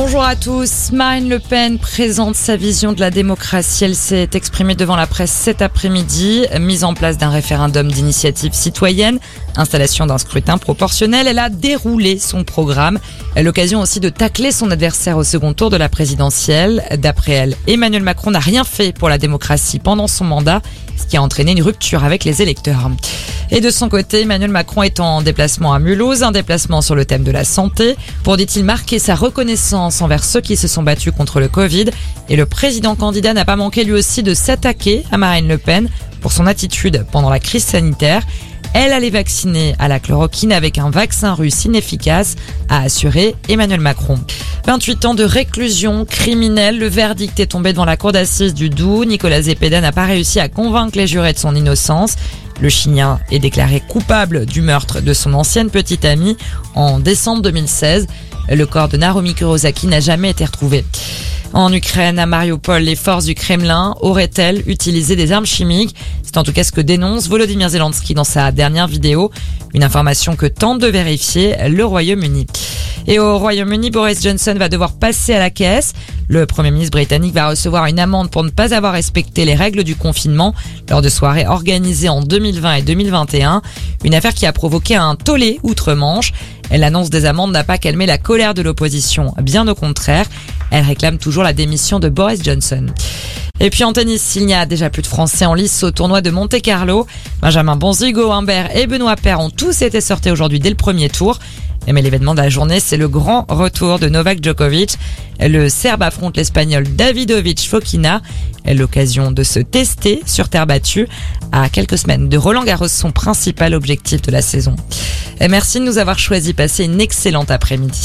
Bonjour à tous. Marine Le Pen présente sa vision de la démocratie. Elle s'est exprimée devant la presse cet après-midi. Mise en place d'un référendum d'initiative citoyenne, installation d'un scrutin proportionnel. Elle a déroulé son programme. L'occasion aussi de tacler son adversaire au second tour de la présidentielle. D'après elle, Emmanuel Macron n'a rien fait pour la démocratie pendant son mandat, ce qui a entraîné une rupture avec les électeurs. Et de son côté, Emmanuel Macron est en déplacement à Mulhouse, un déplacement sur le thème de la santé, pour, dit-il, marquer sa reconnaissance envers ceux qui se sont battus contre le Covid. Et le président candidat n'a pas manqué lui aussi de s'attaquer à Marine Le Pen pour son attitude pendant la crise sanitaire. Elle allait vacciner à la chloroquine avec un vaccin russe inefficace, a assuré Emmanuel Macron. 28 ans de réclusion criminelle, le verdict est tombé devant la cour d'assises du Doubs. Nicolas Zepeda n'a pas réussi à convaincre les jurés de son innocence. Le Chilien est déclaré coupable du meurtre de son ancienne petite amie en décembre 2016. Le corps de Naromi Kurosaki n'a jamais été retrouvé. En Ukraine, à Mariupol, les forces du Kremlin auraient-elles utilisé des armes chimiques? C'est en tout cas ce que dénonce Volodymyr Zelensky dans sa dernière vidéo, une information que tente de vérifier le Royaume-Uni. Et au Royaume-Uni, Boris Johnson va devoir passer à la caisse. Le Premier ministre britannique va recevoir une amende pour ne pas avoir respecté les règles du confinement lors de soirées organisées en 2020 et 2021. Une affaire qui a provoqué un tollé outre-Manche. L'annonce des amendes n'a pas calmé la colère de l'opposition, bien au contraire. Elle réclame toujours la démission de Boris Johnson. Et puis en tennis, il n'y a déjà plus de Français en lice au tournoi de Monte Carlo. Benjamin Bonzigo, Humbert et Benoît Paire ont tous été sortis aujourd'hui dès le premier tour. Mais l'événement de la journée, c'est le grand retour de Novak Djokovic. Le Serbe affronte l'Espagnol Davidovic Fokina. L'occasion de se tester sur terre battue. À quelques semaines de Roland Garros, son principal objectif de la saison. Et merci de nous avoir choisi. Passez une excellente après-midi.